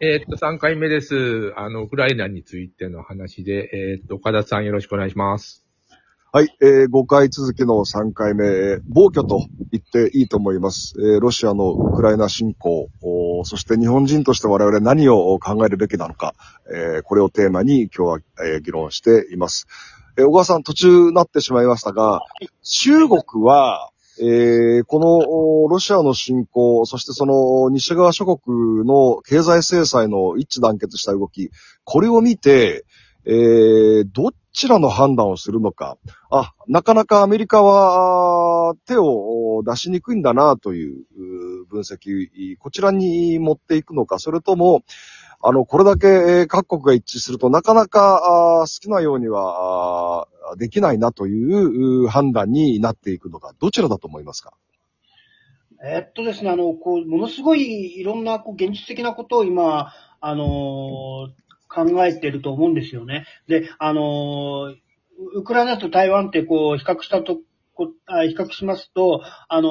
えーっと、3回目です。あの、ウクライナについての話で、えーっと、岡田さんよろしくお願いします。はい、えー、5回続きの3回目、えー暴挙と言っていいと思います。えーロシアのウクライナ侵攻、そして日本人として我々何を考えるべきなのか、えーこれをテーマに今日は、えー議論しています。えー小川さん途中なってしまいましたが、中国は、えーこのロシアの侵攻、そしてその西側諸国の経済制裁の一致団結した動き、これを見て、えーどちらの判断をするのか、あ、なかなかアメリカは手を出しにくいんだなという分析、こちらに持っていくのか、それとも、あの、これだけ各国が一致するとなかなか好きなようにはできないなというう判断になっていくのか、どちらだと思いますか？えっとですね、あの、こう、ものすごいいろんな、こう、現実的なことを今、あのー考えてると思うんですよね。で、あのーウクライナと台湾ってこう、比較したと、こあ比較しますと、あの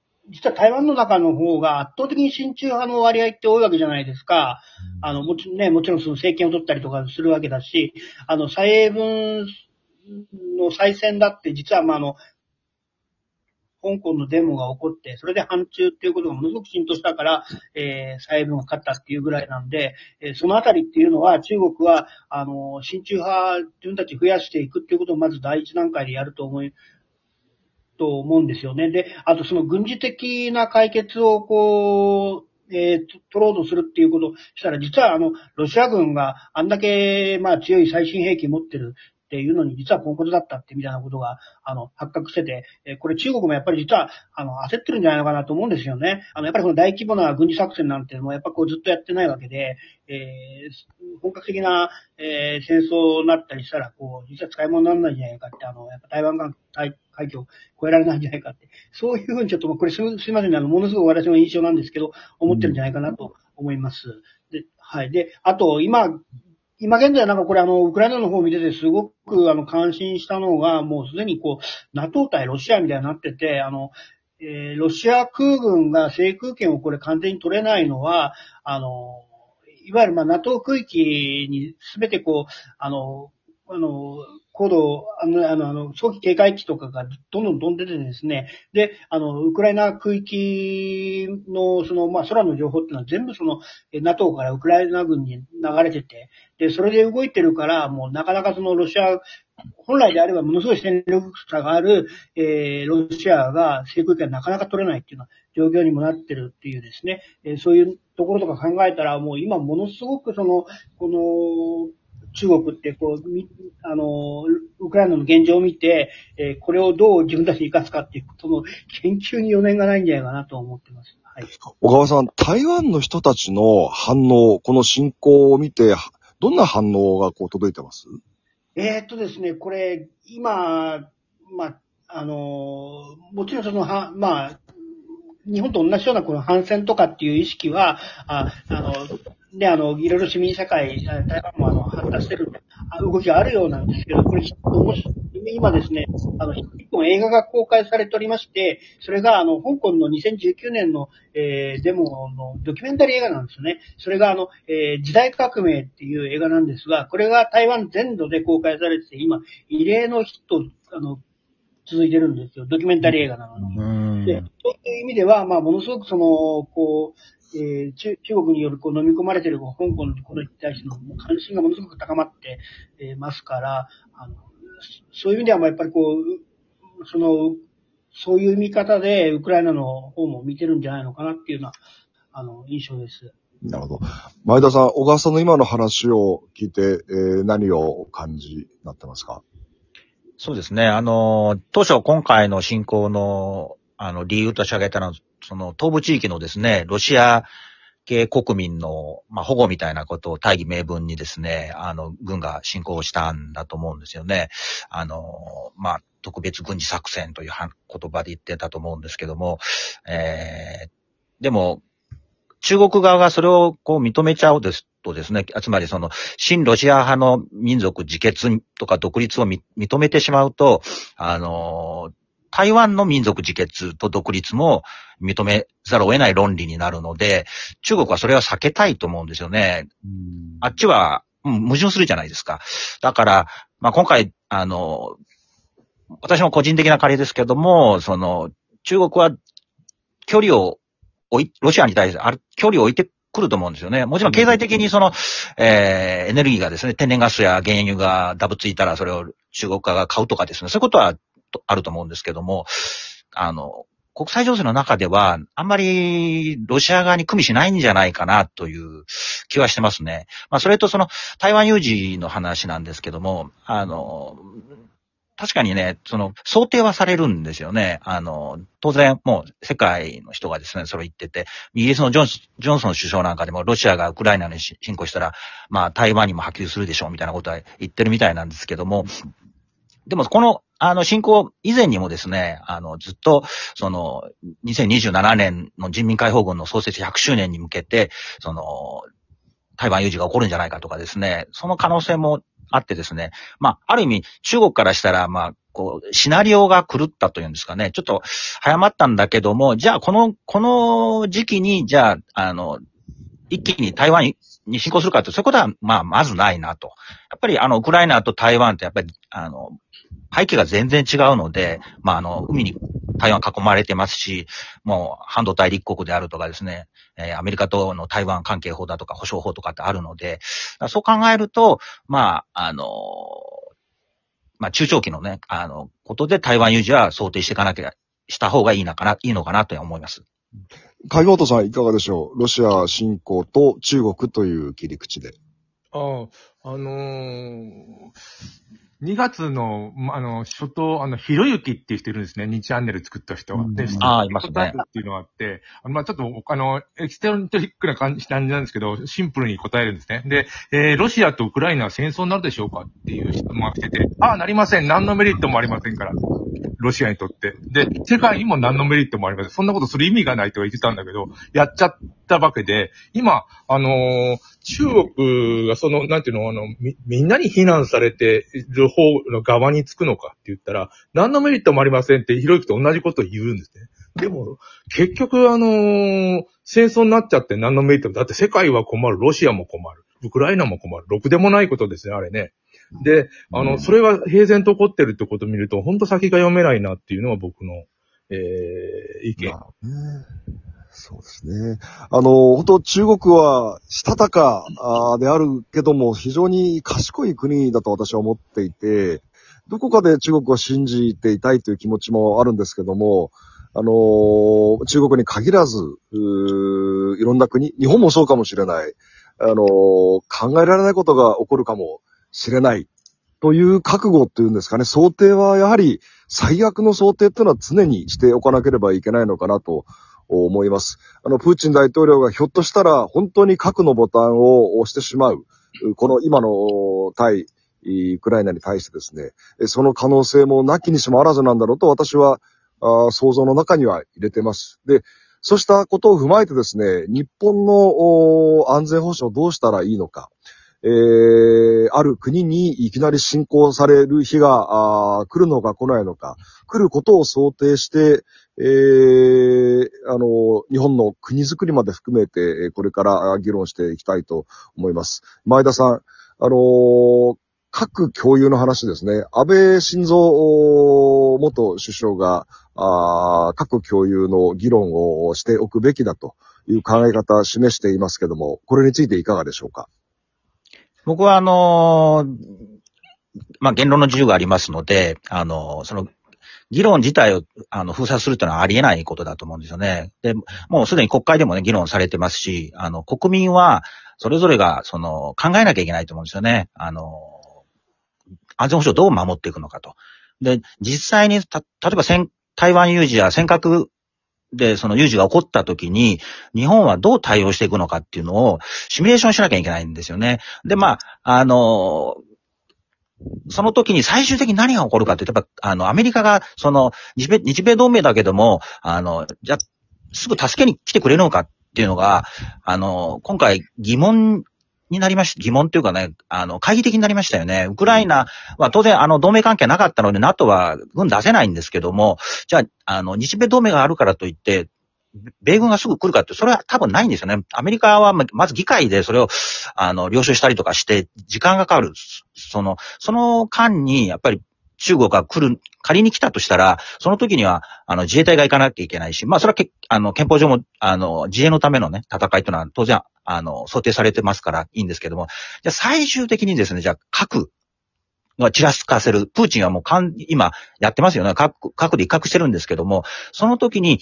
ー実は台湾の中の方が圧倒的に親中派の割合って多いわけじゃないですか。あの、もちろんね、もちろんその政権を取ったりとかするわけだし、あの、蔡英文の再選だって実はまああの、香港のデモが起こって、それで反中っていうことがものすごく浸透したから、えー、蔡英文が勝ったっていうぐらいなんで、えーそのあたりっていうのは中国は、あの、親中派自分たち増やしていくっていうことをまず第一段階でやると思い、と思うんですよね。で、あとその軍事的な解決をこう、えー取ろうとするっていうことをしたら、実はあの、ロシア軍があんだけ、まあ強い最新兵器持ってるっていうのに、実はポンコツだったってみたいなことが、あの、発覚してて、えこれ中国もやっぱり実は、あの、焦ってるんじゃないのかなと思うんですよね。あの、やっぱりこの大規模な軍事作戦なんていうのも、やっぱこうずっとやってないわけで、えー本格的な、えー戦争になったりしたら、こう、実は使い物にならないんじゃないかって、あの、やっぱ台湾海海峡を越えられないんじゃないかって、そういうふうにちょっと、これすすいませんね、あの、ものすごく私の印象なんですけど、思ってるんじゃないかなと思います。で、はい。で、あと、今、今現在なんかこれあの、ウクライナの方を見ててすごくあの、感心したのが、もうすでにこう、NATO 対ロシアみたいになってて、あの、えーロシア空軍が制空権をこれ完全に取れないのは、あの、いわゆるまあ NATO 区域にすべてこう、あの、あの、高度、あの、あの、早期警戒機とかがどんどん飛んでてですね、で、あの、ウクライナ区域の、その、まあ、空の情報っていうのは全部その、NATO からウクライナ軍に流れてて、で、それで動いてるから、もうなかなかそのロシア、本来であればものすごい戦力差がある、えーロシアが制空権なかなか取れないっていうような状況にもなってるっていうですね、えーそういうところとか考えたら、もう今ものすごくその、この、中国ってこう、みあの、ウクライナの現状を見て、えーこれをどう自分たちに生かすかっていう、その研究に余念がないんじゃないかなと思ってます。はい。小川さん、台湾の人たちの反応、この侵攻を見て、どんな反応がこう届いてます？えーっとですね、これ、今、まあ、あのーもちろんその、は、まあ、日本と同じようなこの反戦とかっていう意識は、ああの、ね、あの、いろいろ市民社会、あ台湾もあの、発達してるあ動きがあるようなんですけど、これ、もし今ですね、あの、一本映画が公開されておりまして、それがあの、香港の2019年の、えーデモのドキュメンタリー映画なんですよね。それがあの、えー時代革命っていう映画なんですが、これが台湾全土で公開されてて、今、異例のヒット、あの、続いてるんですよ。ドキュメンタリー映画なのに。うんで、そういう意味では、まあ、ものすごくその、こう、えー中中国によるこう飲み込まれている香港のことに対しての関心がものすごく高まって、えーますから、あの、そういう意味では、まあやっぱりこう、その、そういう見方でウクライナの方も見てるんじゃないのかなっていうような、あの、印象です。なるほど。前田さん、小川さんの今の話を聞いて、えー何をお感じになってますか？そうですね。あの、当初今回の侵攻の、あの、理由として挙げたのは、その、東部地域のですね、ロシア系国民の、まあ、保護みたいなことを大義名分にですね、あの、軍が侵攻したんだと思うんですよね。あの、まあ、特別軍事作戦という言葉で言ってたと思うんですけども、えー、でも、中国側がそれをこう認めちゃうですとですね、つまりその、親ロシア派の民族自決とか独立を認めてしまうと、あの、台湾の民族自決と独立も認めざるを得ない論理になるので、中国はそれは避けたいと思うんですよね。あっちは、うん、矛盾するじゃないですか。だから、まあ、今回、あの、私も個人的な仮ですけども、その、中国は距離を置い、ロシアに対してある距離を置いてくると思うんですよね。もちろん経済的にその、えー、エネルギーがですね、天然ガスや原油がダブついたらそれを中国家が買うとかですね、そういうことはあると思うんですけども、あの、国際情勢の中では、あんまりロシア側に組みしないんじゃないかなという気はしてますね。まあ、それとその台湾有事の話なんですけども、あの、確かにね、その、想定はされるんですよね。あの、当然、もう、世界の人がですね、それ言ってて、イギリスのジョンジョンソン首相なんかでも、ロシアがウクライナに侵攻したら、まあ、台湾にも波及するでしょう、みたいなことは言ってるみたいなんですけども、でも、この、あの、侵攻以前にもですね、あの、ずっと、その、2027年の人民解放軍の創設100周年に向けて、その、台湾有事が起こるんじゃないかとかですね、その可能性もあってですね、まあ、ある意味、中国からしたら、まあ、こう、シナリオが狂ったというんですかね、ちょっと早まったんだけども、じゃあ、この、この時期に、じゃあ、あの、一気に台湾に侵攻するかって、そういうことは、まあ、まずないなと。やっぱり、あの、ウクライナと台湾ってやっぱり、あの、背景が全然違うので、まあ、あの、海に台湾囲まれてますし、もう半導体立国であるとかですね、えー、アメリカとの台湾関係法だとか保障法とかってあるので、そう考えると、まあ、あの、まあ、中長期のね、あの、ことで台湾有事は想定していかなきゃ、した方がいいのかな、いいのかなと思います。影本さんいかがでしょう？ロシア侵攻と中国という切り口で。ああ、あのー、2月の、あの、初頭、あの、ひろゆきっていう人いるんですね。2チャンネル作った人が。で、ああ、いますね。っていうのがあって、あの、まあちょっと、あの、エキステロニトリックな感じなんですけど、シンプルに答えるんですね。で、えー、ロシアとウクライナは戦争になるでしょうかっていう質問が来てて、ああ、なりません。何のメリットもありませんから。ロシアにとって。で、世界にも何のメリットもありません。そんなことする意味がないとは言ってたんだけど、やっちゃったわけで、今、あのー、中国がその、なんていうの、あの、み、みんなに非難されてる方の側につくのかって言ったら、何のメリットもありませんって、ひろゆきと同じことを言うんですね。でも、結局、あのー、戦争になっちゃって何のメリットも、だって世界は困る、ロシアも困る、ウクライナも困る、ろくでもないことですね、あれね。で、あの、それが平然と起こってるってことを見ると、本当先が読めないなっていうのは僕の、えー、意見。まあそうですね。あの、本当中国はしたたかであるけども、非常に賢い国だと私は思っていて、どこかで中国を信じていたいという気持ちもあるんですけども、あの、中国に限らず、いろんな国、日本もそうかもしれない、あの、考えられないことが起こるかもしれない。という覚悟っていうんですかね、想定はやはり最悪の想定っていうのは常にしておかなければいけないのかなと思います。あの、プーチン大統領がひょっとしたら本当に核のボタンを押してしまう、この今の対ウクライナに対してですね、その可能性もなきにしもあらずなんだろうと私は想像の中には入れてます。で、そうしたことを踏まえてですね、日本の安全保障どうしたらいいのか、えー、ある国にいきなり侵攻される日が来るのか来ないのか、来ることを想定して、えー、あの、日本の国づくりまで含めて、これから議論していきたいと思います。前田さん、あの核共有の話ですね。安倍晋三元首相が、核共有の議論をしておくべきだという考え方を示していますけども、これについていかがでしょうか？僕はあのまあ、言論の自由がありますので、あのその議論自体を、あの、封鎖するというのはありえないことだと思うんですよね。で、もうすでに国会でもね、議論されてますし、あの、国民は、それぞれが、その、考えなきゃいけないと思うんですよね。あの、安全保障どう守っていくのかと。で、実際に、た、例えば台湾有事や尖閣で、その有事が起こった時に、日本はどう対応していくのかっていうのを、シミュレーションしなきゃいけないんですよね。で、まあ、あの、その時に最終的に何が起こるかって、やっぱ、あの、アメリカが、その、日米、日米同盟だけども、あの、じゃ、すぐ助けに来てくれるのかっていうのが、あの、今回疑問になりました、疑問というかね、あの、懐疑的になりましたよね。ウクライナは当然、あの、同盟関係なかったので、NATO は軍出せないんですけども、じゃあ、あの、日米同盟があるからといって、米軍がすぐ来るかって、それは多分ないんですよね。アメリカはまず議会でそれを、あの、了承したりとかして、時間がかかる。その、その間に、やっぱり中国が来る、仮に来たとしたら、その時には、あの、自衛隊が行かなきゃいけないし、まあ、それはけ、あの、憲法上も、あの、自衛のためのね、戦いというのは当然、あの、想定されてますからいいんですけども、じゃ最終的にですね、じゃあ核がちらつかせる。プーチンはもうかん、今やってますよね。核、核で威嚇してるんですけども、その時に、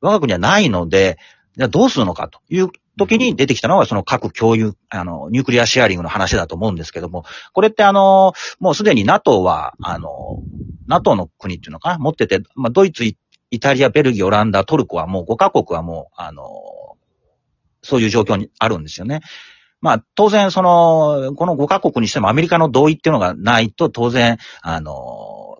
我が国はないので、じゃあどうするのかという時に出てきたのがその核共有、あの、ニュークリアシェアリングの話だと思うんですけども、これってあの、もうすでに NATO は、あの、NATO の国っていうのかな、持ってて、まあ、ドイツ、イイタリア、ベルギー、オランダ、トルコはもう5カ国はもう、あの、そういう状況にあるんですよね。まあ、当然、その、この5カ国にしてもアメリカの同意っていうのがないと、当然、あの、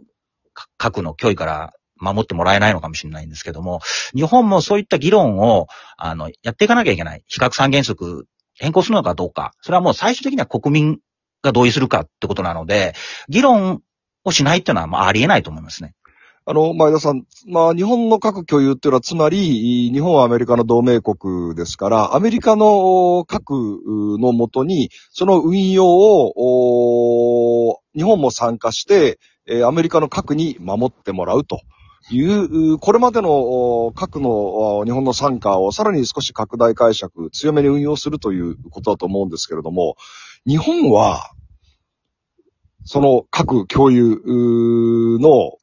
か核の脅威から守ってもらえないのかもしれないんですけども、日本もそういった議論を、あの、やっていかなきゃいけない。非核三原則変更するのかどうか。それはもう最終的には国民が同意するかってことなので、議論をしないっていうのは、まあ、ありえないと思いますね。あの、前田さん、まあ、日本の核共有っていうのは、つまり、日本はアメリカの同盟国ですから、アメリカの核のもとに、その運用を、日本も参加して、アメリカの核に守ってもらうという、これまでのお核の日本の参加をさらに少し拡大解釈、強めに運用するということだと思うんですけれども、日本は、その核共有の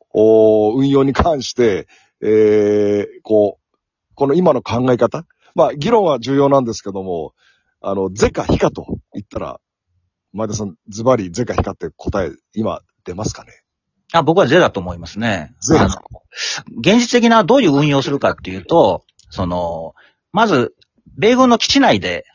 運用に関して、えー、こう、この今の考え方、まあ、議論は重要なんですけども、あの、是か非かと言ったら、前田さん、ズバリ是か非かって答え、今出ますかね？あ僕はゼだと思いますね。是ですか？現実的などういう運用をするかっていうと、その、まず、米軍の基地内で